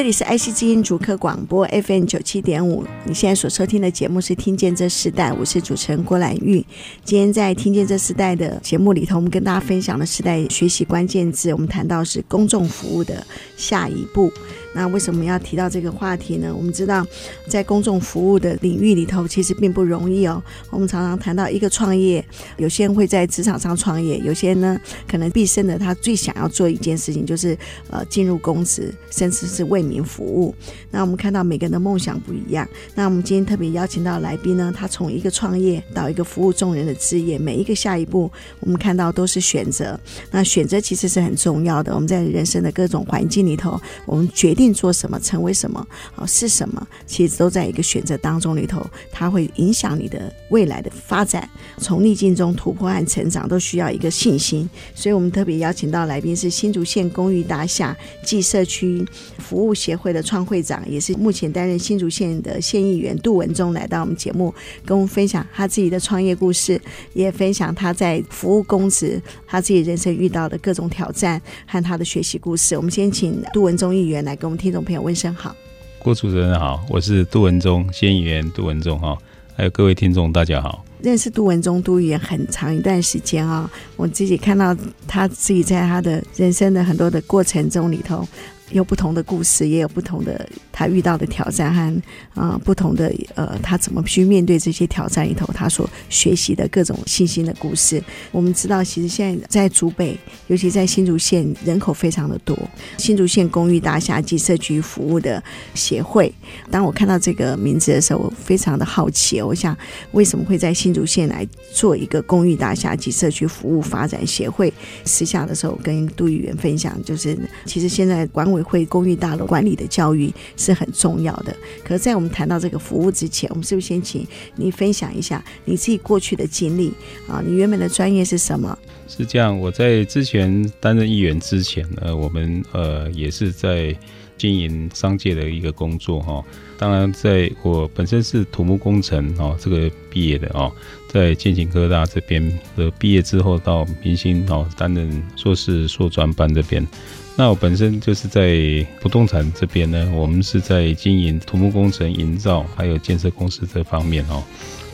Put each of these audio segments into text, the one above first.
这里是爱惜之音主客广播 FM 九七点五，你现在所收听的节目是《听见这世代》，我是主持人郭兰玉。今天在《听见这世代》的节目里头，我们跟大家分享的时代学习关键字，我们谈到是公众服务的下一步。那为什么要提到这个话题呢？我们知道，在公众服务的领域里头，其实并不容易哦。我们常常谈到一个创业，有些人会在职场上创业，有些人呢，可能毕生的他最想要做一件事情，就是呃进入公职，甚至是为民服务。那我们看到每个人的梦想不一样。那我们今天特别邀请到来宾呢，他从一个创业到一个服务众人的职业，每一个下一步，我们看到都是选择。那选择其实是很重要的。我们在人生的各种环境里头，我们决定做什么，成为什么，哦，是什么，其实都在一个选择当中里头，它会影响你的未来的发展。从逆境中突破和成长，都需要一个信心。所以我们特别邀请到来宾是新竹县公寓大厦暨社区服务协会的创会长，也是目前担任新竹县的县议员杜文忠，来到我们节目，跟我们分享他自己的创业故事，也分享他在服务公职，他自己人生遇到的各种挑战和他的学习故事。我们先请杜文忠议员来跟们听众朋友问声好，郭主持人好，我是杜文忠，县议员杜文忠哈，还有各位听众大家好。认识杜文忠杜议员很长一段时间啊，我自己看到他自己在他的人生的很多的过程中里头。有不同的故事，也有不同的他遇到的挑战和啊、不同的呃他怎么去面对这些挑战里头，他所学习的各种信心的故事。我们知道，其实现在在竹北，尤其在新竹县，人口非常的多。新竹县公寓大厦及社区服务的协会，当我看到这个名字的时候，我非常的好奇。我想，为什么会在新竹县来做一个公寓大厦及社区服务发展协会？私下的时候跟杜议员分享，就是其实现在管委。会公寓大楼管理的教育是很重要的。可是，在我们谈到这个服务之前，我们是不是先请你分享一下你自己过去的经历啊？你原本的专业是什么？是这样，我在之前担任议员之前呢，我们呃也是在经营商界的一个工作哈。当然，在我本身是土木工程哦，这个毕业的哦，在建行科大这边的毕业之后，到明星哦担任硕士硕专班这边。那我本身就是在不动产这边呢，我们是在经营土木工程、营造还有建设公司这方面哦。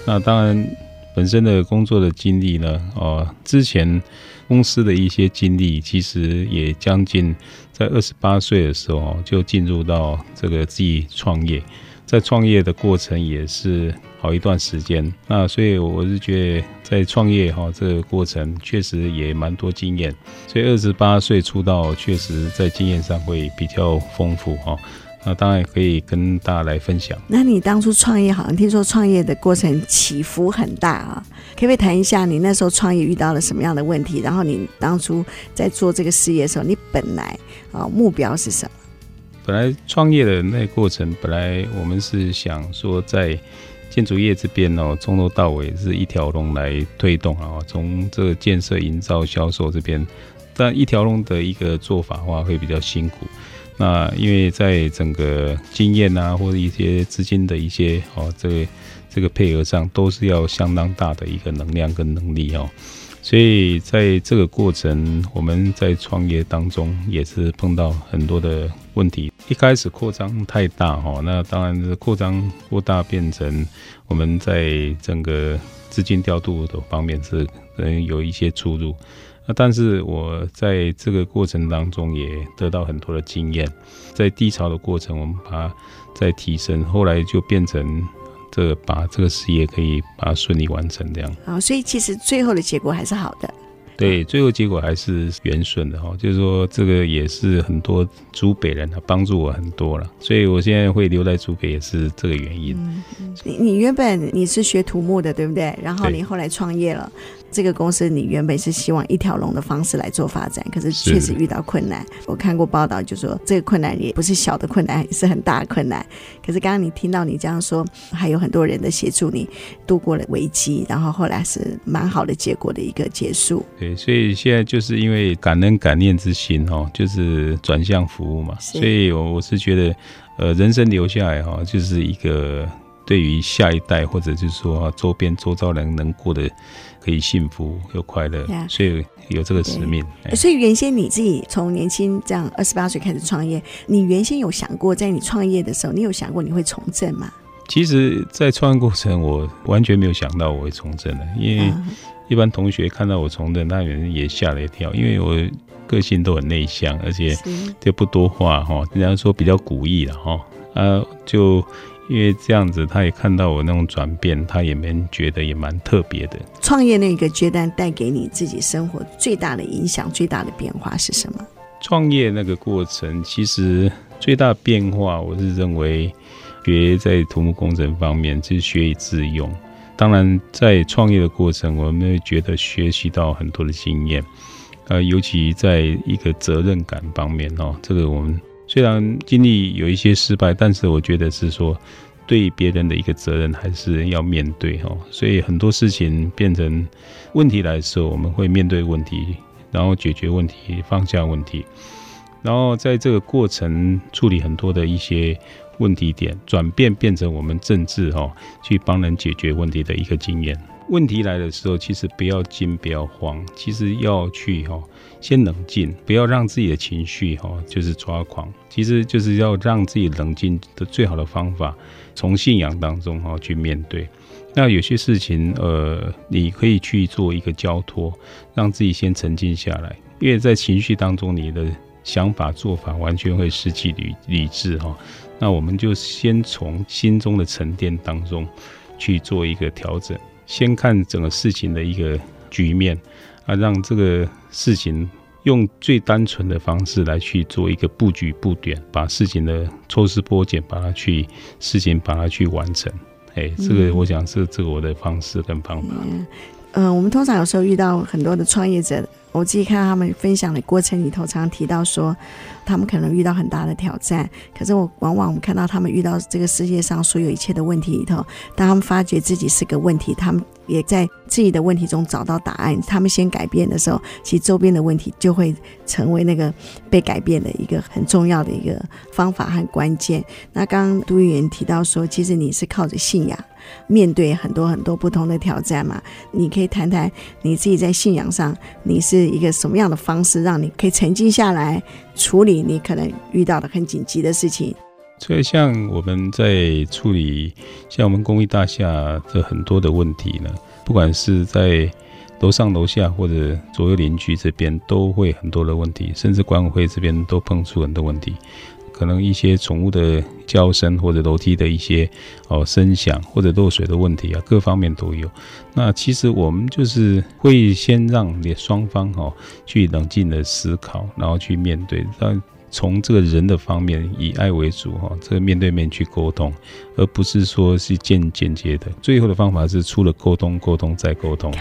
那当然，本身的工作的经历呢，哦，之前公司的一些经历，其实也将近在二十八岁的时候就进入到这个自己创业，在创业的过程也是。好一段时间，那所以我是觉得在创业哈这个过程确实也蛮多经验，所以二十八岁出道，确实在经验上会比较丰富哈。那当然可以跟大家来分享。那你当初创业，好像听说创业的过程起伏很大啊，可不可以谈一下你那时候创业遇到了什么样的问题？然后你当初在做这个事业的时候，你本来啊目标是什么？本来创业的那个过程，本来我们是想说在。建筑业这边哦，从头到尾是一条龙来推动啊，从这个建设、营造、销售这边，但一条龙的一个做法的话会比较辛苦。那因为在整个经验啊，或者一些资金的一些哦，这个这个配合上，都是要相当大的一个能量跟能力哦。所以在这个过程，我们在创业当中也是碰到很多的问题。一开始扩张太大哈，那当然是扩张过大，变成我们在整个资金调度的方面是能有一些出入。那但是我在这个过程当中也得到很多的经验，在低潮的过程，我们把它再提升，后来就变成。这把这个事业可以把它顺利完成，这样。好，所以其实最后的结果还是好的。对，最后结果还是圆顺的哈，就是说这个也是很多竹北人啊帮助我很多了，所以我现在会留在竹北也是这个原因。嗯，你你原本你是学土木的对不对？然后你后来创业了，这个公司你原本是希望一条龙的方式来做发展，可是确实遇到困难。我看过报道，就说这个困难也不是小的困难，也是很大的困难。可是刚刚你听到你这样说，还有很多人的协助，你度过了危机，然后后来是蛮好的结果的一个结束。对，所以现在就是因为感恩感念之心哦，就是转向服务嘛。所以我我是觉得，呃，人生留下来哈，就是一个。对于下一代，或者就是说周边周遭人能过得可以幸福又快乐，yeah, 所以有这个使命。所以原先你自己从年轻这样二十八岁开始创业，你原先有想过，在你创业的时候，你有想过你会从政吗？其实，在创业过程，我完全没有想到我会从政的，因为一般同学看到我从政，那人也吓了一跳，因为我个性都很内向，而且就不多话哈，人家说比较古意了哈，啊就。因为这样子，他也看到我那种转变，他也没觉得也蛮特别的。创业那个阶段带给你自己生活最大的影响、最大的变化是什么？创业那个过程，其实最大的变化，我是认为学在土木工程方面，就是学以致用。当然，在创业的过程，我们会觉得学习到很多的经验，呃，尤其在一个责任感方面哦，这个我们。虽然经历有一些失败，但是我觉得是说，对别人的一个责任还是要面对哈。所以很多事情变成问题来的时候，我们会面对问题，然后解决问题，放下问题，然后在这个过程处理很多的一些问题点，转变变成我们政治哈，去帮人解决问题的一个经验。问题来的时候，其实不要惊，不要慌，其实要去哈，先冷静，不要让自己的情绪哈，就是抓狂。其实就是要让自己冷静的最好的方法，从信仰当中哈去面对。那有些事情，呃，你可以去做一个交托，让自己先沉静下来，因为在情绪当中，你的想法做法完全会失去理理智哈。那我们就先从心中的沉淀当中去做一个调整。先看整个事情的一个局面啊，让这个事情用最单纯的方式来去做一个布局布点，把事情的抽丝剥茧，把它去事情把它去完成。哎，这个我想是这个我的方式跟方法。嗯，呃，我们通常有时候遇到很多的创业者，我自己看到他们分享的过程里头，常常提到说，他们可能遇到很大的挑战，可是我往往我们看到他们遇到这个世界上所有一切的问题里头，当他们发觉自己是个问题，他们也在自己的问题中找到答案。他们先改变的时候，其实周边的问题就会成为那个被改变的一个很重要的一个方法和关键。那刚刚杜议员提到说，其实你是靠着信仰。面对很多很多不同的挑战嘛，你可以谈谈你自己在信仰上，你是一个什么样的方式，让你可以沉静下来处理你可能遇到的很紧急的事情。所以，像我们在处理像我们公寓大厦的很多的问题呢，不管是在楼上楼下或者左右邻居这边，都会很多的问题，甚至管委会这边都碰出很多问题。可能一些宠物的叫声，或者楼梯的一些哦声响，或者漏水的问题啊，各方面都有。那其实我们就是会先让你双方哈去冷静的思考，然后去面对。让从这个人的方面以爱为主哈，这个面对面去沟通，而不是说是间间接的。最后的方法是除了沟通，沟通再沟通。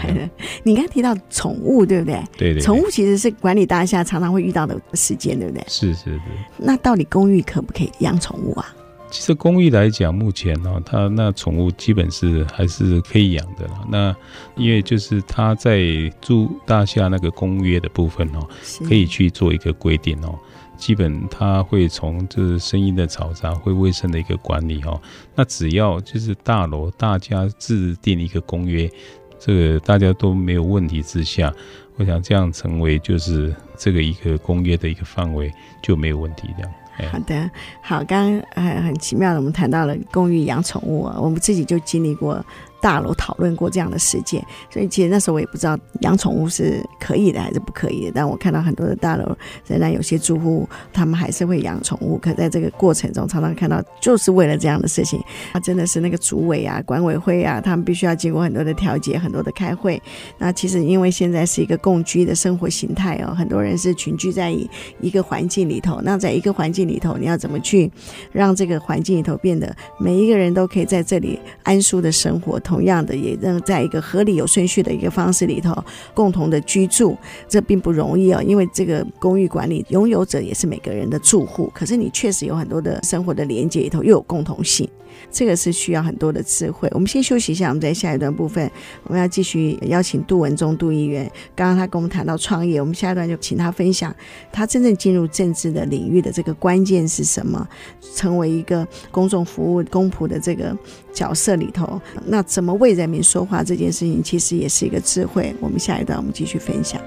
你刚才提到宠物，对不对？对对。宠物其实是管理大厦常常会遇到的事件，对不对？是是是。那到底公寓可不可以养宠物啊？其实公寓来讲，目前呢，它那宠物基本是还是可以养的啦。那因为就是它在住大厦那个公约的部分哦，可以去做一个规定哦。基本他会从就是声音的嘈杂、会卫生的一个管理哈，那只要就是大楼大家制定一个公约，这个大家都没有问题之下，我想这样成为就是这个一个公约的一个范围就没有问题这样。好的，好，刚刚很很奇妙的，我们谈到了公寓养宠物啊，我们自己就经历过。大楼讨论过这样的事件，所以其实那时候我也不知道养宠物是可以的还是不可以的。但我看到很多的大楼仍然有些住户他们还是会养宠物，可在这个过程中常常看到就是为了这样的事情，他 真的是那个主委啊、管委会啊，他们必须要经过很多的调解、很多的开会。那其实因为现在是一个共居的生活形态哦，很多人是群居在一个环境里头。那在一个环境里头，你要怎么去让这个环境里头变得每一个人都可以在这里安舒的生活？同同样的也能在一个合理有顺序的一个方式里头共同的居住，这并不容易哦。因为这个公寓管理拥有者也是每个人的住户，可是你确实有很多的生活的连接里头又有共同性。这个是需要很多的智慧。我们先休息一下，我们在下一段部分，我们要继续邀请杜文忠杜议员。刚刚他跟我们谈到创业，我们下一段就请他分享他真正进入政治的领域的这个关键是什么，成为一个公众服务公仆的这个角色里头，那怎么为人民说话这件事情，其实也是一个智慧。我们下一段我们继续分享。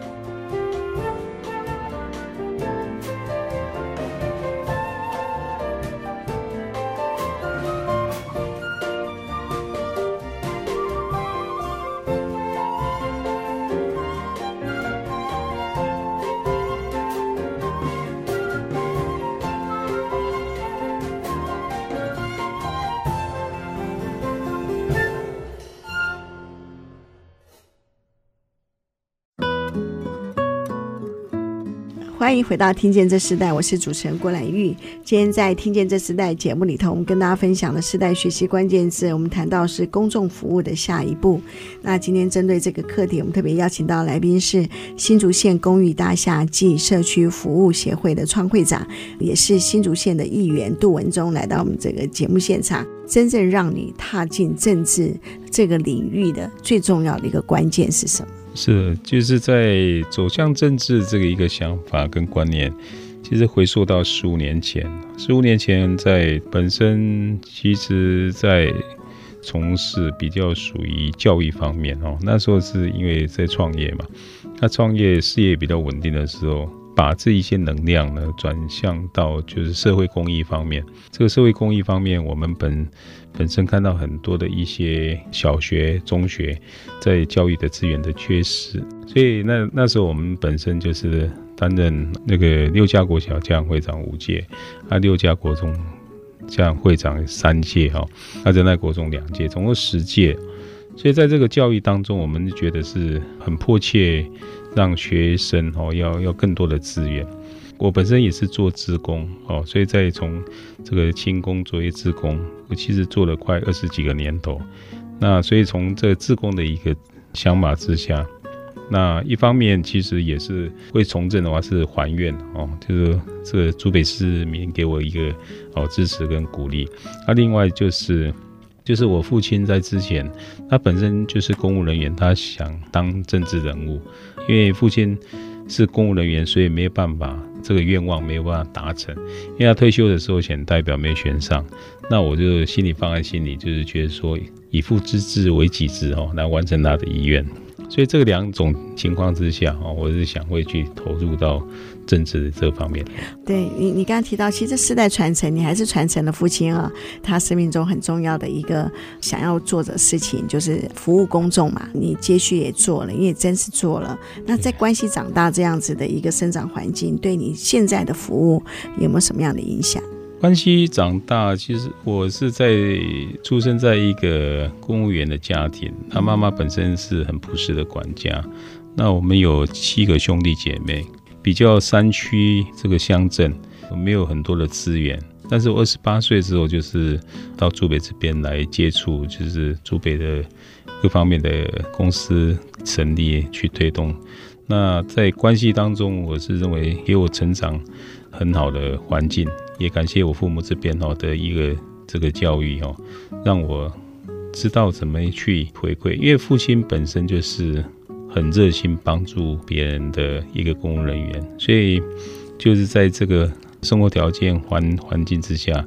迎回到《听见这时代》，我是主持人郭兰玉。今天在《听见这时代》节目里头，我们跟大家分享的时代学习关键字，我们谈到是公众服务的下一步。那今天针对这个课题，我们特别邀请到来宾是新竹县公寓大厦暨社区服务协会的创会长，也是新竹县的议员杜文忠，来到我们这个节目现场。真正让你踏进政治这个领域的最重要的一个关键是什么？是，就是在走向政治这个一个想法跟观念，其实回溯到十五年前。十五年前，在本身其实，在从事比较属于教育方面哦，那时候是因为在创业嘛，那创业事业比较稳定的时候。把这一些能量呢转向到就是社会公益方面。这个社会公益方面，我们本本身看到很多的一些小学、中学在教育的资源的缺失，所以那那时候我们本身就是担任那个六家国小家长会长五届，啊六家国中家长会长三届哈，那在那国中两届，总共十届。所以在这个教育当中，我们就觉得是很迫切。让学生哦要要更多的资源。我本身也是做志工哦，所以在从这个轻工作业志工，我其实做了快二十几个年头。那所以从这个志工的一个想法之下，那一方面其实也是会从政的话是还愿哦，就是这个竹北市民给我一个哦支持跟鼓励。那另外就是。就是我父亲在之前，他本身就是公务人员，他想当政治人物，因为父亲是公务人员，所以没有办法，这个愿望没有办法达成。因为他退休的时候选代表没选上，那我就心里放在心里，就是觉得说以父之志为己志哦，来完成他的遗愿。所以这两种情况之下哦，我是想会去投入到。政治的这方面，对你，你刚刚提到，其实世代传承，你还是传承了父亲啊，他生命中很重要的一个想要做的事情，就是服务公众嘛。你接续也做了，你也真是做了。那在关系长大这样子的一个生长环境，对你现在的服务有没有什么样的影响？关西长大，其实我是在出生在一个公务员的家庭，他妈妈本身是很朴实的管家。那我们有七个兄弟姐妹。比较山区这个乡镇，没有很多的资源。但是我二十八岁之后，就是到竹北这边来接触，就是竹北的各方面的公司成立去推动。那在关系当中，我是认为给我成长很好的环境，也感谢我父母这边哦的一个这个教育哦，让我知道怎么去回馈。因为父亲本身就是。很热心帮助别人的一个公务人员，所以就是在这个生活条件环环境之下，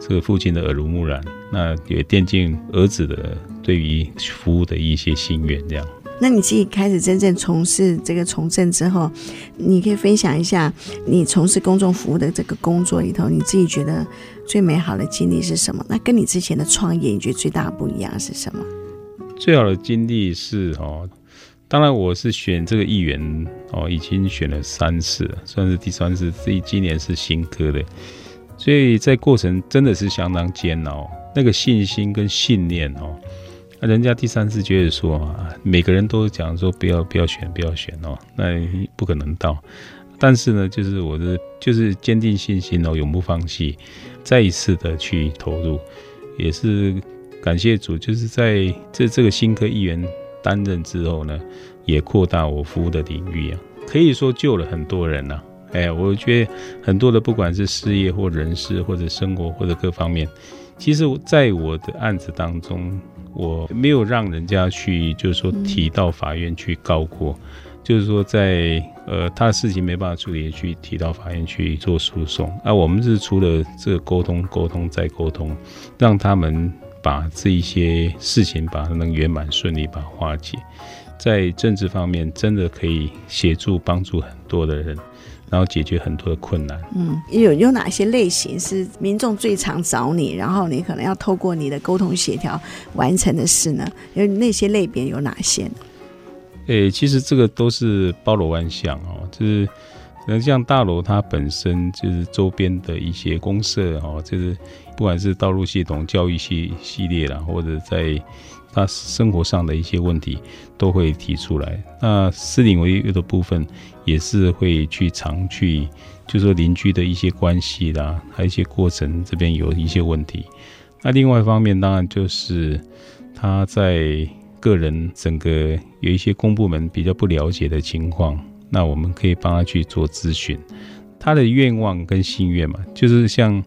这个父亲的耳濡目染，那也奠定儿子的对于服务的一些心愿。这样，那你自己开始真正从事这个从政之后，你可以分享一下你从事公众服务的这个工作里头，你自己觉得最美好的经历是什么？那跟你之前的创业，你觉得最大的不一样是什么？最好的经历是哦。当然，我是选这个议员哦，已经选了三次了，算是第三次。这今年是新科的，所以在过程真的是相当煎熬。那个信心跟信念哦，那人家第三次觉得说啊，每个人都讲说不要不要选不要选哦，那不可能到。但是呢，就是我的就是坚定信心哦，永不放弃，再一次的去投入，也是感谢主，就是在这这个新科议员担任之后呢，也扩大我服务的领域啊，可以说救了很多人呐、啊。哎，我觉得很多的不管是事业或人事或者生活或者各方面，其实，在我的案子当中，我没有让人家去，就是说提到法院去告过，就是说在呃他的事情没办法处理，去提到法院去做诉讼。啊，我们是除了这个沟通、沟通再沟通，让他们把这一些事情把它能圆满顺利把它化解，在政治方面真的可以协助帮助很多的人。然后解决很多的困难。嗯，有有哪些类型是民众最常找你，然后你可能要透过你的沟通协调完成的事呢？有那些类别有哪些呢？诶，其实这个都是包罗万象哦，就是可能像大楼它本身就是周边的一些公社哦，就是不管是道路系统、教育系系列啦，或者在。他生活上的一些问题都会提出来。那私领违约的部分也是会去常去，就是说邻居的一些关系啦，还有一些过程这边有一些问题。那另外一方面，当然就是他在个人整个有一些公部门比较不了解的情况，那我们可以帮他去做咨询。他的愿望跟心愿嘛，就是像。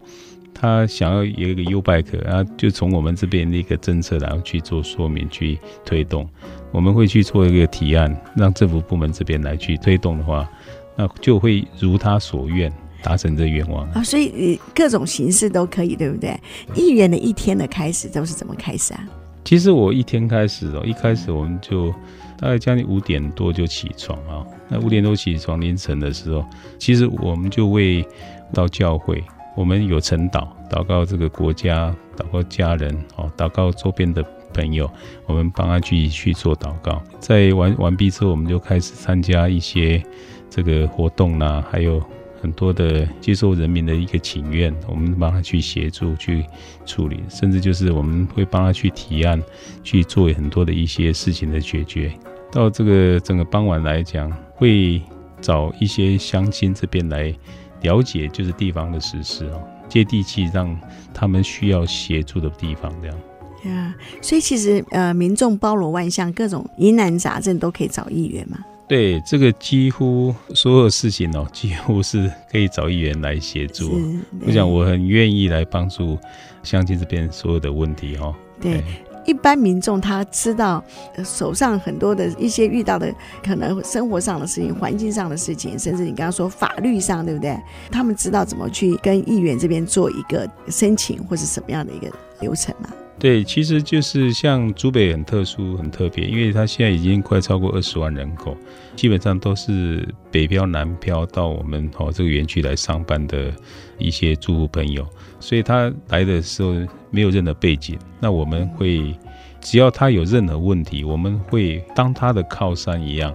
他想要有一个 U-Bike，然后就从我们这边的一个政策，然后去做说明、去推动。我们会去做一个提案，让政府部门这边来去推动的话，那就会如他所愿达成这愿望啊。所以各种形式都可以，对不对？议员的一天的开始都是怎么开始啊？其实我一天开始哦，一开始我们就大概将近五点多就起床啊。那五点多起床，凌晨的时候，其实我们就会到教会。我们有晨祷，祷告这个国家，祷告家人，哦，祷告周边的朋友，我们帮他去去做祷告。在完完毕之后，我们就开始参加一些这个活动啦，还有很多的接受人民的一个请愿，我们帮他去协助去处理，甚至就是我们会帮他去提案，去做很多的一些事情的解决。到这个整个傍晚来讲，会找一些乡亲这边来。了解就是地方的实施哦，接地气，让他们需要协助的地方这样。呀，所以其实呃，民众包罗万象，各种疑难杂症都可以找议员嘛。对，这个几乎所有事情哦，几乎是可以找议员来协助。我想我很愿意来帮助乡亲这边所有的问题哦。对。一般民众他知道手上很多的一些遇到的可能生活上的事情、环境上的事情，甚至你刚刚说法律上，对不对？他们知道怎么去跟议员这边做一个申请，或是什么样的一个流程吗？对，其实就是像竹北很特殊、很特别，因为它现在已经快超过二十万人口，基本上都是北漂、南漂到我们哦这个园区来上班的一些住户朋友，所以他来的时候没有任何背景，那我们会只要他有任何问题，我们会当他的靠山一样，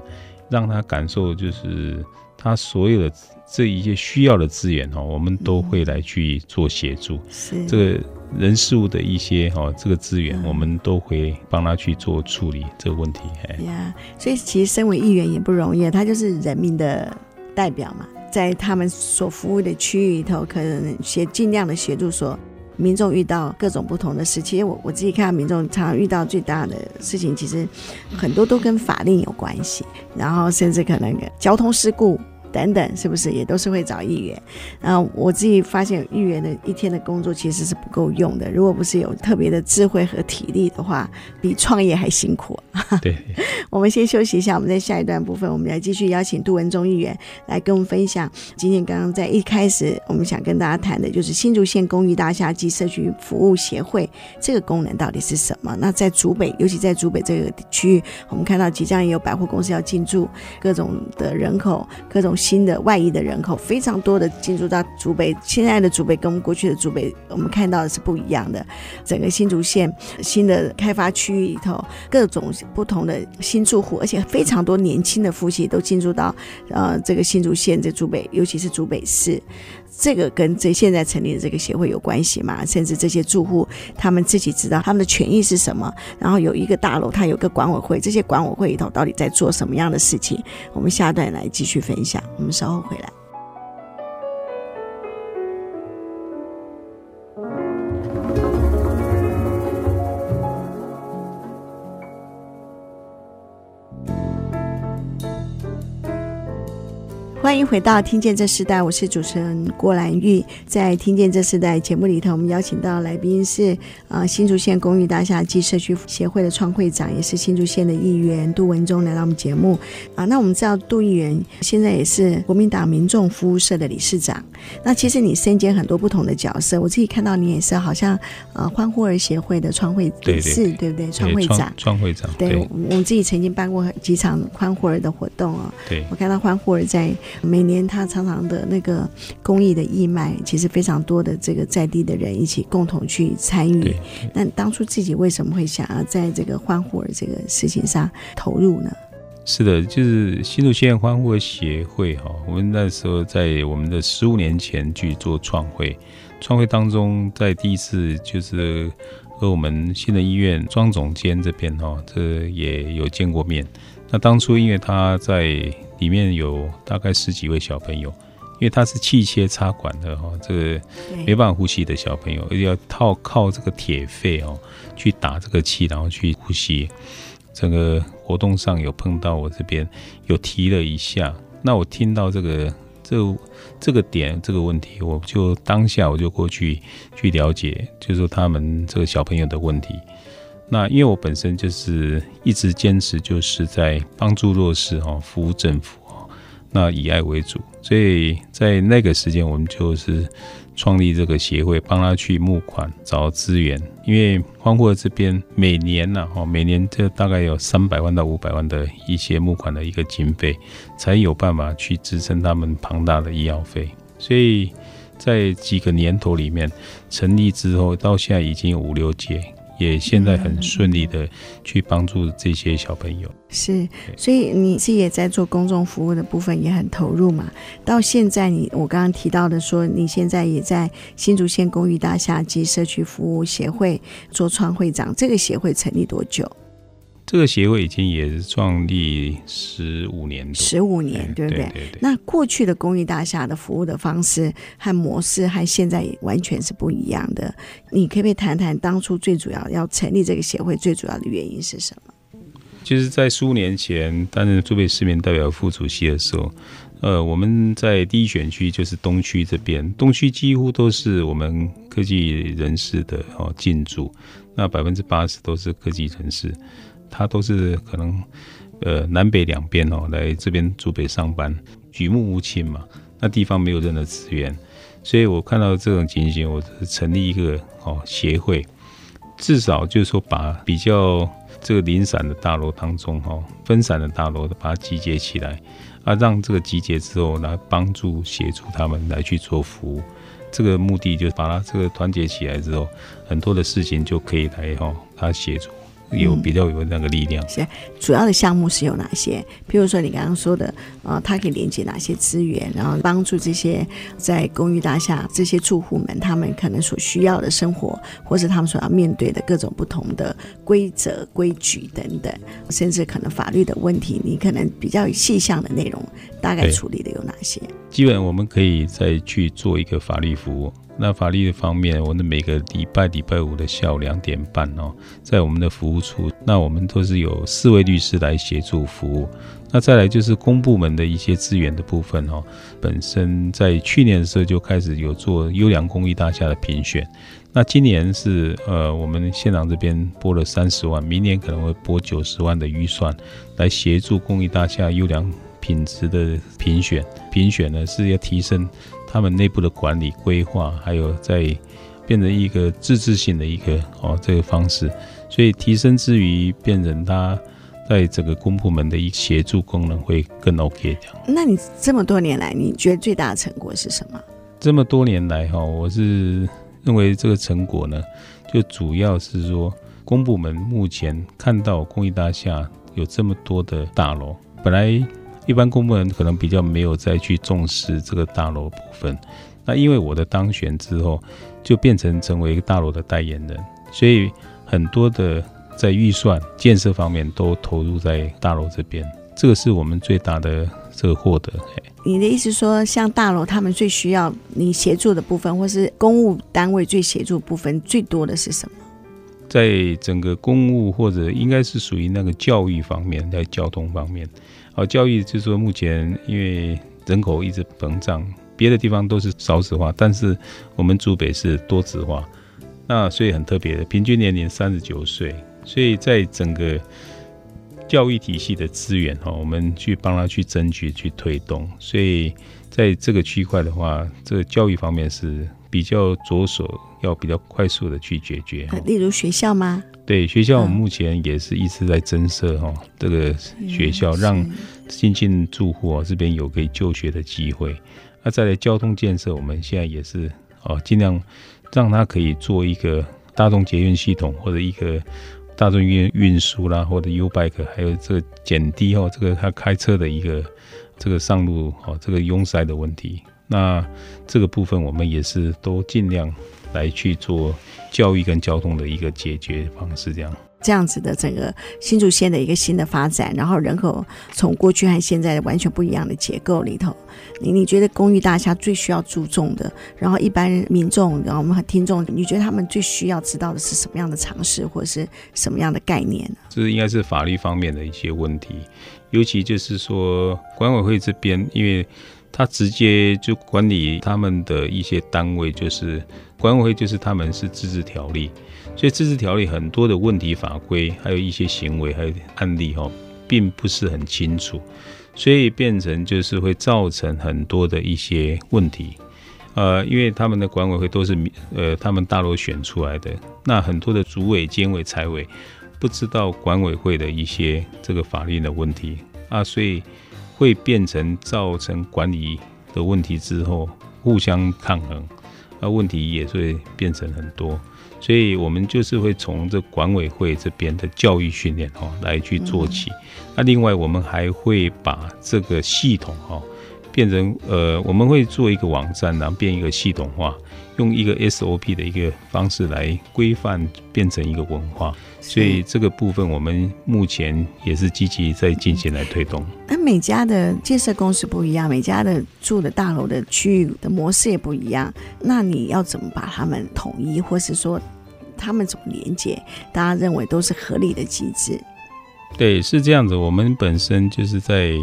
让他感受就是他所有的这一些需要的资源哦，我们都会来去做协助，是这个。人事物的一些哈，这个资源我们都会帮他去做处理这个问题。哎呀，所以其实身为议员也不容易，他就是人民的代表嘛，在他们所服务的区域里头，可能协尽量的协助说民众遇到各种不同的事。其实我我自己看到民众常常遇到最大的事情，其实很多都跟法令有关系，然后甚至可能交通事故。等等，是不是也都是会找议员？然后我自己发现，议员的一天的工作其实是不够用的。如果不是有特别的智慧和体力的话，比创业还辛苦。对，我们先休息一下，我们在下一段部分，我们来继续邀请杜文忠议员来跟我们分享。今天刚刚在一开始，我们想跟大家谈的就是新竹县公寓大厦及社区服务协会这个功能到底是什么？那在竹北，尤其在竹北这个区域，我们看到即将也有百货公司要进驻，各种的人口，各种。新的外移的人口非常多的进入到竹北，现在的竹北跟我们过去的竹北，我们看到的是不一样的。整个新竹县新的开发区域里头，各种不同的新住户，而且非常多年轻的夫妻都进入到呃这个新竹县这竹北，尤其是竹北市。这个跟这现在成立的这个协会有关系吗？甚至这些住户他们自己知道他们的权益是什么？然后有一个大楼，它有个管委会，这些管委会里头到底在做什么样的事情？我们下段来继续分享。我们稍后回来。欢迎回到《听见这时代》，我是主持人郭兰玉。在《听见这时代》节目里头，我们邀请到来宾是呃新竹县公寓大厦暨社区协会的创会长，也是新竹县的议员杜文忠来到我们节目啊。那我们知道杜议员现在也是国民党民众服务社的理事长。那其实你身兼很多不同的角色，我自己看到你也是好像呃欢呼儿协会的创会理事，对，对，对，不对？创会长，创会长。对，对我们自己曾经办过几场欢呼儿的活动啊。对，我看到欢呼儿在。每年他常常的那个公益的义卖，其实非常多的这个在地的人一起共同去参与。那当初自己为什么会想要在这个欢呼儿这个事情上投入呢？是的，就是新竹县欢呼儿协会哈，我们那时候在我们的十五年前去做创会，创会当中在第一次就是和我们新的医院庄总监这边哈，这也有见过面。那当初因为他在。里面有大概十几位小朋友，因为他是气切插管的哈，这个没办法呼吸的小朋友，而且要套靠这个铁肺哦去打这个气，然后去呼吸。整个活动上有碰到我这边有提了一下，那我听到这个这这个点这个问题，我就当下我就过去去了解，就是说他们这个小朋友的问题。那因为我本身就是一直坚持就是在帮助弱势哈，服务政府哦，那以爱为主，所以在那个时间我们就是创立这个协会，帮他去募款找资源。因为欢呼儿这边每年呢哈，每年这大概有三百万到五百万的一些募款的一个经费，才有办法去支撑他们庞大的医药费。所以在几个年头里面成立之后，到现在已经有五六届。也现在很顺利的去帮助这些小朋友，是，所以你是也在做公众服务的部分，也很投入嘛。到现在你，你我刚刚提到的说，你现在也在新竹县公寓大厦及社区服务协会做创会长，这个协会成立多久？这个协会已经也是创立十五年，十五年，对不对？对对对。那过去的公益大厦的服务的方式和模式和现在完全是不一样的。你可不可以谈谈当初最主要要成立这个协会最主要的原因是什么？其实在十五年前担任竹北市民代表副主席的时候，呃，我们在第一选区就是东区这边，东区几乎都是我们科技人士的哦进驻，那百分之八十都是科技人士。他都是可能，呃，南北两边哦，来这边竹北上班，举目无亲嘛，那地方没有任何资源，所以我看到这种情形，我成立一个哦协会，至少就是说把比较这个零散的大楼当中哈，分散的大楼把它集结起来，啊，让这个集结之后来帮助协助他们来去做服务，这个目的就是把它这个团结起来之后，很多的事情就可以来哈，他协助。有比较有那个力量。是主要的项目是有哪些？譬如说你刚刚说的，呃，它可以连接哪些资源，然后帮助这些在公寓大厦这些住户们，他们可能所需要的生活，或是他们所要面对的各种不同的规则、规矩等等，甚至可能法律的问题，你可能比较细项的内容，大概处理的有哪些？基本我们可以再去做一个法律服务。那法律的方面，我们每个礼拜礼拜五的下午两点半哦，在我们的服务处，那我们都是有四位律师来协助服务。那再来就是公部门的一些资源的部分哦，本身在去年的时候就开始有做优良公益大厦的评选。那今年是呃，我们县长这边拨了三十万，明年可能会拨九十万的预算来协助公益大厦优良品质的评选。评选呢是要提升。他们内部的管理规划，还有在变成一个自治性的一个哦这个方式，所以提升之余，变成他在整个公部门的一协助功能会更 OK 这样。那你这么多年来，你觉得最大的成果是什么？这么多年来哈，我是认为这个成果呢，就主要是说公部门目前看到公益大厦有这么多的大楼，本来。一般公部门可能比较没有再去重视这个大楼部分，那因为我的当选之后，就变成成为一个大楼的代言人，所以很多的在预算建设方面都投入在大楼这边，这个是我们最大的这个获得。你的意思说，像大楼他们最需要你协助的部分，或是公务单位最协助部分最多的是什么？在整个公务或者应该是属于那个教育方面，在交通方面。好，教育就是说，目前因为人口一直膨胀，别的地方都是少子化，但是我们竹北是多子化，那所以很特别的，平均年龄三十九岁，所以在整个教育体系的资源哈，我们去帮他去争取、去推动，所以在这个区块的话，这个教育方面是比较着手要比较快速的去解决。例如学校吗？对，学校我们目前也是一直在增设哈，这个学校让新进住户啊这边有可以就学的机会。那再来交通建设，我们现在也是哦，尽量让他可以做一个大众捷运系统，或者一个大众运运输啦，或者 U Bike，还有这减低哦，这个他开车的一个这个上路哦，这个拥塞的问题。那这个部分我们也是都尽量来去做。教育跟交通的一个解决方式，这样这样子的整个新竹县的一个新的发展，然后人口从过去和现在完全不一样的结构里头，你你觉得公寓大厦最需要注重的，然后一般民众，然后我们和听众，你觉得他们最需要知道的是什么样的常识或者是什么样的概念呢？这应该是法律方面的一些问题，尤其就是说管委会这边，因为他直接就管理他们的一些单位，就是。管委会就是他们是自治条例，所以自治条例很多的问题法规，还有一些行为还有案例哈，并不是很清楚，所以变成就是会造成很多的一些问题。呃，因为他们的管委会都是呃他们大楼选出来的，那很多的主委、监委、财委不知道管委会的一些这个法律的问题啊，所以会变成造成管理的问题之后互相抗衡。那问题也会变成很多，所以我们就是会从这管委会这边的教育训练哈来去做起。那另外我们还会把这个系统哈变成呃，我们会做一个网站，然后变一个系统化，用一个 SOP 的一个方式来规范，变成一个文化。所以这个部分我们目前也是积极在进行来推动。那每家的建设公司不一样，每家的住的大楼的区域的模式也不一样。那你要怎么把他们统一，或是说他们怎么连接？大家认为都是合理的机制？对，是这样子。我们本身就是在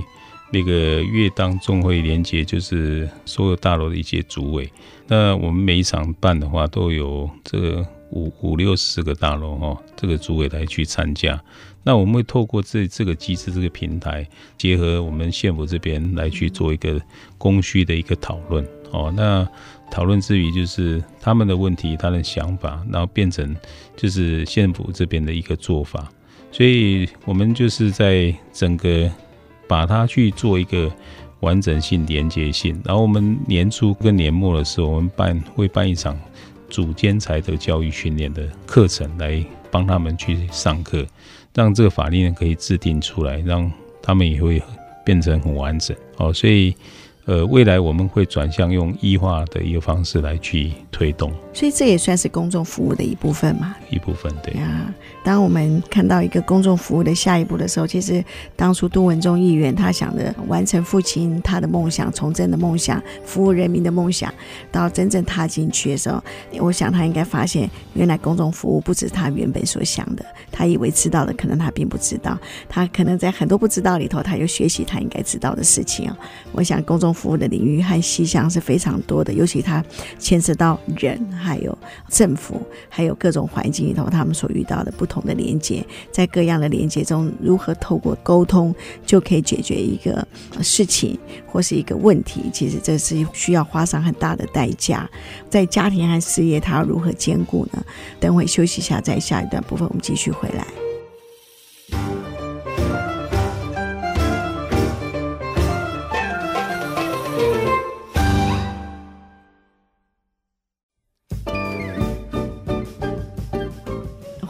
那个月当中会连接，就是所有大楼的一些主委。那我们每一场办的话，都有这个。五五六十个大楼哈，这个主委来去参加，那我们会透过这这个机制、这个平台，结合我们县府这边来去做一个供需的一个讨论哦。那讨论之余，就是他们的问题、他的想法，然后变成就是县府这边的一个做法。所以我们就是在整个把它去做一个完整性、连接性。然后我们年初跟年末的时候，我们办会办一场。主兼才的教育训练的课程，来帮他们去上课，让这个法令可以制定出来，让他们也会变成很完整哦。所以。呃，未来我们会转向用医化的一个方式来去推动，所以这也算是公众服务的一部分嘛。一部分，对啊。当我们看到一个公众服务的下一步的时候，其实当初杜文忠议员他想着完成父亲他的梦想、从政的梦想、服务人民的梦想，到真正踏进去的时候，我想他应该发现，原来公众服务不止他原本所想的，他以为知道的，可能他并不知道，他可能在很多不知道里头，他又学习他应该知道的事情啊。我想公众。服务的领域和细项是非常多的，尤其它牵涉到人，还有政府，还有各种环境里头，他们所遇到的不同的连接，在各样的连接中，如何透过沟通就可以解决一个事情或是一个问题？其实这是需要花上很大的代价。在家庭和事业，它要如何兼顾呢？等会休息一下，在下一段部分，我们继续回来。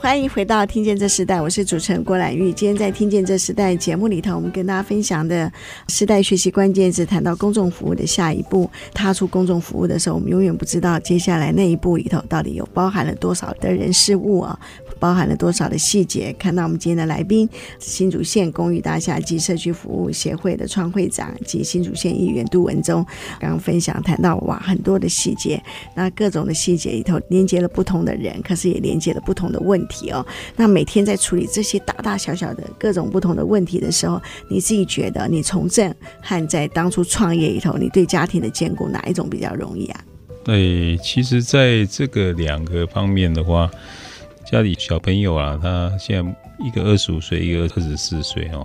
欢迎回到《听见这时代》，我是主持人郭兰玉。今天在《听见这时代》节目里头，我们跟大家分享的时代学习关键字，谈到公众服务的下一步。踏出公众服务的时候，我们永远不知道接下来那一步里头到底有包含了多少的人事物啊。包含了多少的细节？看到我们今天的来宾，新竹县公寓大厦及社区服务协会的创会长及新竹县议员杜文忠，刚刚分享谈到哇，很多的细节，那各种的细节里头连接了不同的人，可是也连接了不同的问题哦。那每天在处理这些大大小小的各种不同的问题的时候，你自己觉得你从政和在当初创业里头，你对家庭的兼顾哪一种比较容易啊？对，其实在这个两个方面的话，家里小朋友啊，他现在一个二十五岁，一个二十四岁哦。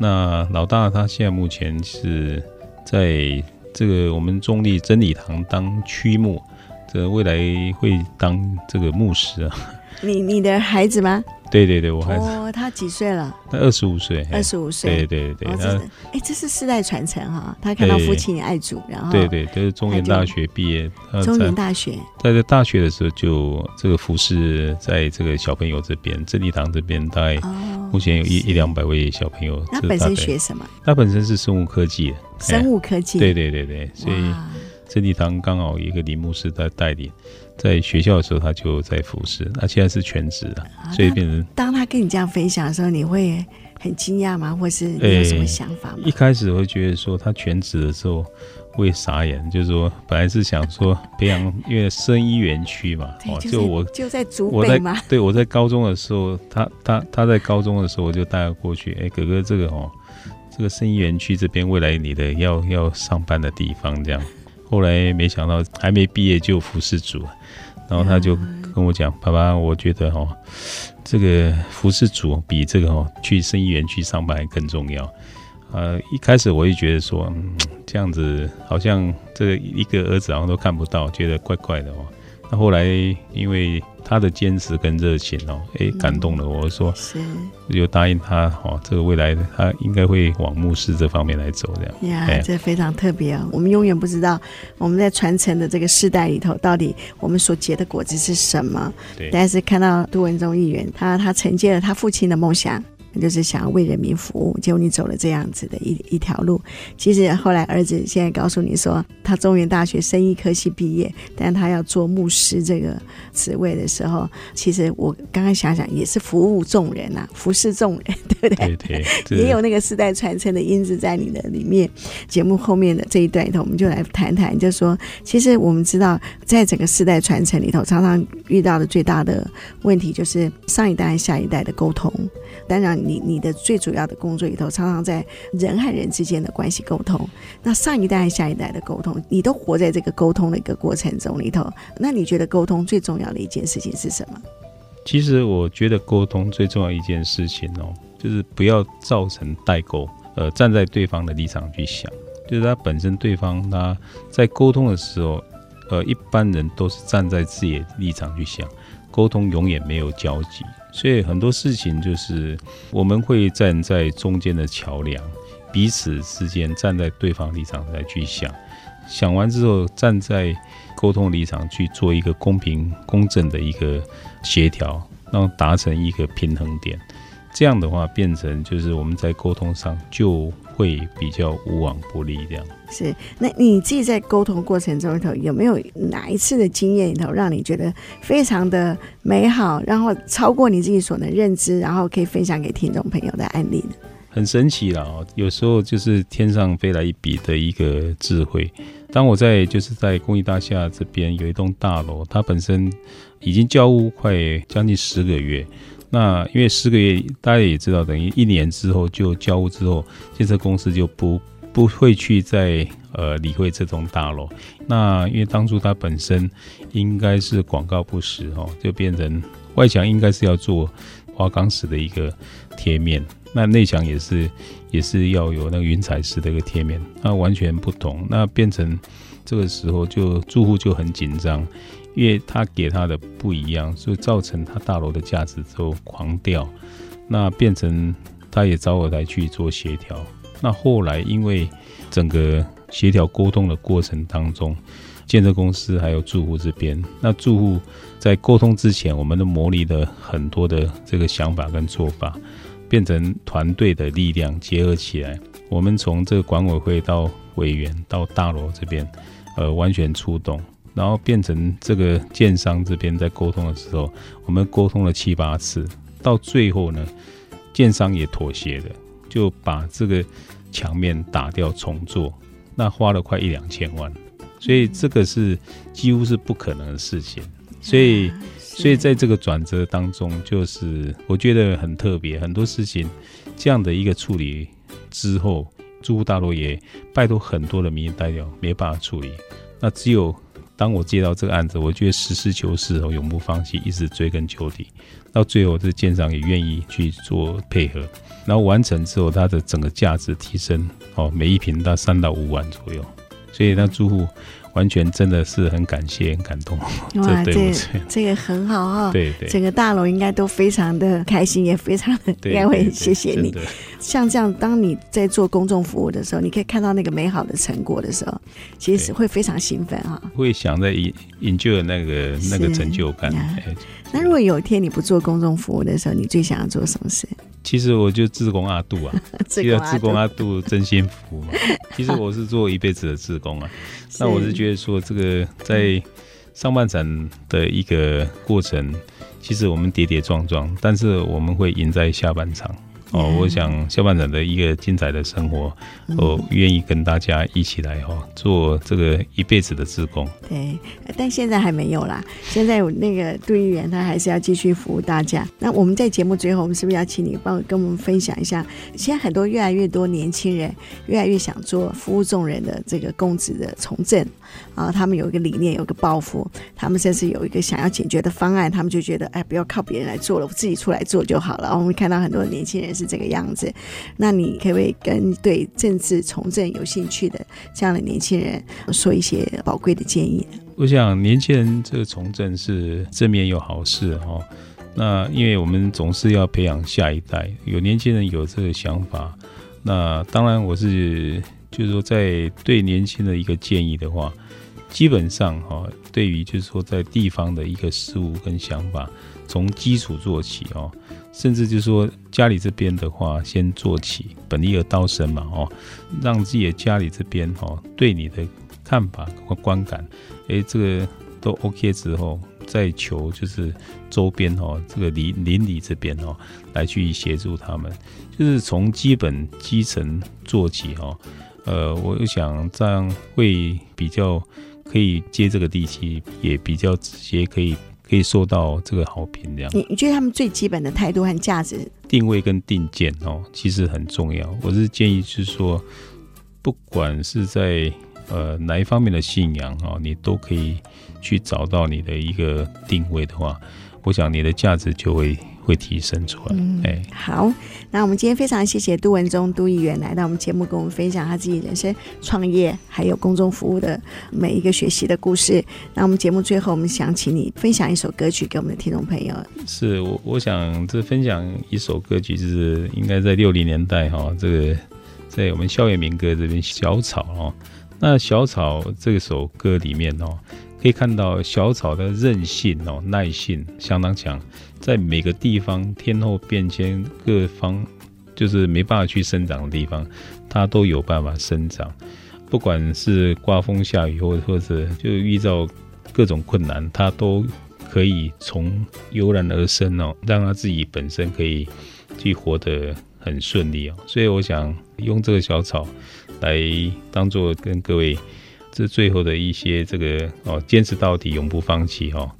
那老大他现在目前是在这个我们中立真理堂当区牧，这未来会当这个牧师啊。你你的孩子吗？对对对，我孩子。哦，他几岁了？他二十五岁。二十五岁。对对对。哦，哎，这是世代传承哈。他看到父亲爱主，然后。对对，这是中原大学毕业。中原大学。在在大学的时候，就这个服侍在这个小朋友这边，真理堂这边，大概目前有一一两百位小朋友。他本身学什么？他本身是生物科技的。生物科技。对对对对，所以真理堂刚好一个林牧师在带领。在学校的时候，他就在服侍，那现在是全职了，所以变成。当他跟你这样分享的时候，你会很惊讶吗？或是你有什么想法吗？欸、一开始我会觉得说他全职的时候会傻眼，就是说本来是想说培养，因为生医园区嘛，哦，就我就在竹北嘛。对，我在高中的时候，他他他在高中的时候，我就带他过去。哎、欸，哥哥，这个哦，这个生医园区这边未来你的要要上班的地方这样。后来没想到还没毕业就服侍主，然后他就跟我讲：“爸爸，我觉得哦，这个服侍主比这个哦去生意园区上班更重要。”呃，一开始我也觉得说，嗯，这样子好像这个一个儿子好像都看不到，觉得怪怪的哦。那后来因为他的坚持跟热情哦，哎，感动了我，说是，我就答应他哦，这个未来他应该会往牧师这方面来走这样。呀，这非常特别哦，我们永远不知道我们在传承的这个世代里头，到底我们所结的果子是什么。对。但是看到杜文忠议员，他他承接了他父亲的梦想。就是想要为人民服务，结果你走了这样子的一一条路。其实后来儿子现在告诉你说，他中原大学生医科系毕业，但他要做牧师这个职位的时候，其实我刚刚想想也是服务众人呐、啊，服侍众人，对不对？对对，也有那个世代传承的因子在你的里面。节目后面的这一段里头，我们就来谈谈，就是说，其实我们知道，在整个世代传承里头，常常遇到的最大的问题就是上一代和下一代的沟通。当然。你你的最主要的工作里头，常常在人和人之间的关系沟通。那上一代和下一代的沟通，你都活在这个沟通的一个过程中里头。那你觉得沟通最重要的一件事情是什么？其实我觉得沟通最重要一件事情哦，就是不要造成代沟。呃，站在对方的立场去想，就是他本身对方他在沟通的时候，呃，一般人都是站在自己的立场去想，沟通永远没有交集。所以很多事情就是我们会站在中间的桥梁，彼此之间站在对方立场来去想，想完之后站在沟通立场去做一个公平公正的一个协调，然后达成一个平衡点。这样的话，变成就是我们在沟通上就会比较无往不利。这样是。那你自己在沟通过程中里头，有没有哪一次的经验里头，让你觉得非常的美好，然后超过你自己所能认知，然后可以分享给听众朋友的案例呢？很神奇了哦，有时候就是天上飞来一笔的一个智慧。当我在就是在公益大厦这边有一栋大楼，它本身已经交屋快将近十个月。那因为四个月，大家也知道，等于一年之后就交屋之后，建设公司就不不会去再呃理会这栋大楼。那因为当初它本身应该是广告不实哦，就变成外墙应该是要做花岗石的一个贴面，那内墙也是也是要有那个云彩石的一个贴面，那完全不同。那变成这个时候就住户就很紧张。因为他给他的不一样，所以造成他大楼的价值都狂掉，那变成他也找我来去做协调。那后来因为整个协调沟通的过程当中，建设公司还有住户这边，那住户在沟通之前，我们都模拟了很多的这个想法跟做法，变成团队的力量结合起来。我们从这个管委会到委员到大楼这边，呃，完全出动。然后变成这个建商这边在沟通的时候，我们沟通了七八次，到最后呢，建商也妥协了，就把这个墙面打掉重做，那花了快一两千万，所以这个是几乎是不可能的事情，所以。所以在这个转折当中，就是我觉得很特别，很多事情这样的一个处理之后，住户大楼也拜托很多的民意代表没办法处理。那只有当我接到这个案子，我觉得实事求是哦，永不放弃，一直追根究底，到最后这舰长也愿意去做配合，然后完成之后，它的整个价值提升哦，每一瓶到三到五万左右，所以那住户。完全真的是很感谢、很感动。哇，这这，这个很好哈、哦。对对，整个大楼应该都非常的开心，也非常的应该会谢谢你。像这样，当你在做公众服务的时候，你可以看到那个美好的成果的时候，其实会非常兴奋哈。会想在引引就那个那个成就感。那如果有一天你不做公众服务的时候，你最想要做什么事？其实我就自工阿杜啊，这个自工阿杜真心服嘛。其实我是做一辈子的自工啊，那我是觉得说，这个在上半场的一个过程，其实我们跌跌撞撞，但是我们会赢在下半场。哦，我想下半场的一个精彩的生活，我愿意跟大家一起来哈，做这个一辈子的志工。对，但现在还没有啦。现在那个杜议员他还是要继续服务大家。那我们在节目最后，我们是不是要请你帮我跟我们分享一下？现在很多越来越多年轻人越来越想做服务众人的这个公职的从政啊，他们有一个理念，有个抱负，他们甚至有一个想要解决的方案，他们就觉得哎，不要靠别人来做了，我自己出来做就好了。我们看到很多年轻人。是这个样子，那你可不可以跟对政治从政有兴趣的这样的年轻人说一些宝贵的建议？我想年轻人这个从政是正面有好事哦。那因为我们总是要培养下一代，有年轻人有这个想法，那当然我是就是说在对年轻的一个建议的话，基本上哈，对于就是说在地方的一个事物跟想法，从基础做起哦。甚至就是说，家里这边的话，先做起，本立而道生嘛，哦，让自己的家里这边哦，对你的看法和观感，诶，这个都 OK 之后，再求就是周边哦，这个邻邻里这边哦，来去协助他们，就是从基本基层做起哦，呃，我又想这样会比较可以接这个地气，也比较直接可以。可以受到这个好评，这样。你你觉得他们最基本的态度和价值定位跟定见哦，其实很重要。我是建议是说，不管是在呃哪一方面的信仰哦，你都可以去找到你的一个定位的话，我想你的价值就会。会提升出来。嗯，哎，好，那我们今天非常谢谢杜文忠杜议员来到我们节目，跟我们分享他自己人生创业还有公众服务的每一个学习的故事。那我们节目最后，我们想请你分享一首歌曲给我们的听众朋友。是我，我想这分享一首歌曲，就是应该在六零年代哈，这个在我们校园民歌这边小草哦，那小草这首歌里面哦。可以看到小草的韧性哦，耐性相当强，在每个地方天候变迁各方就是没办法去生长的地方，它都有办法生长。不管是刮风下雨，或或者就遇到各种困难，它都可以从油然而生哦，让它自己本身可以去活得很顺利哦。所以我想用这个小草来当做跟各位。这最后的一些这个哦，坚持到底，永不放弃哦。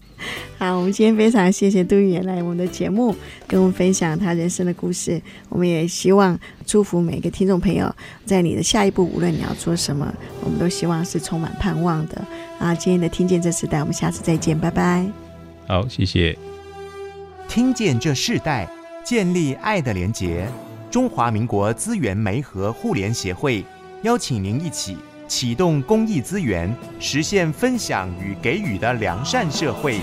好，我们今天非常谢谢杜议员来我们的节目，跟我们分享他人生的故事。我们也希望祝福每个听众朋友，在你的下一步，无论你要做什么，我们都希望是充满盼望的。啊，今天的听见这时代，我们下次再见，拜拜。好，谢谢。听见这世代，建立爱的连结。中华民国资源媒和互联协会邀请您一起。启动公益资源实现分享与给予的良善社会。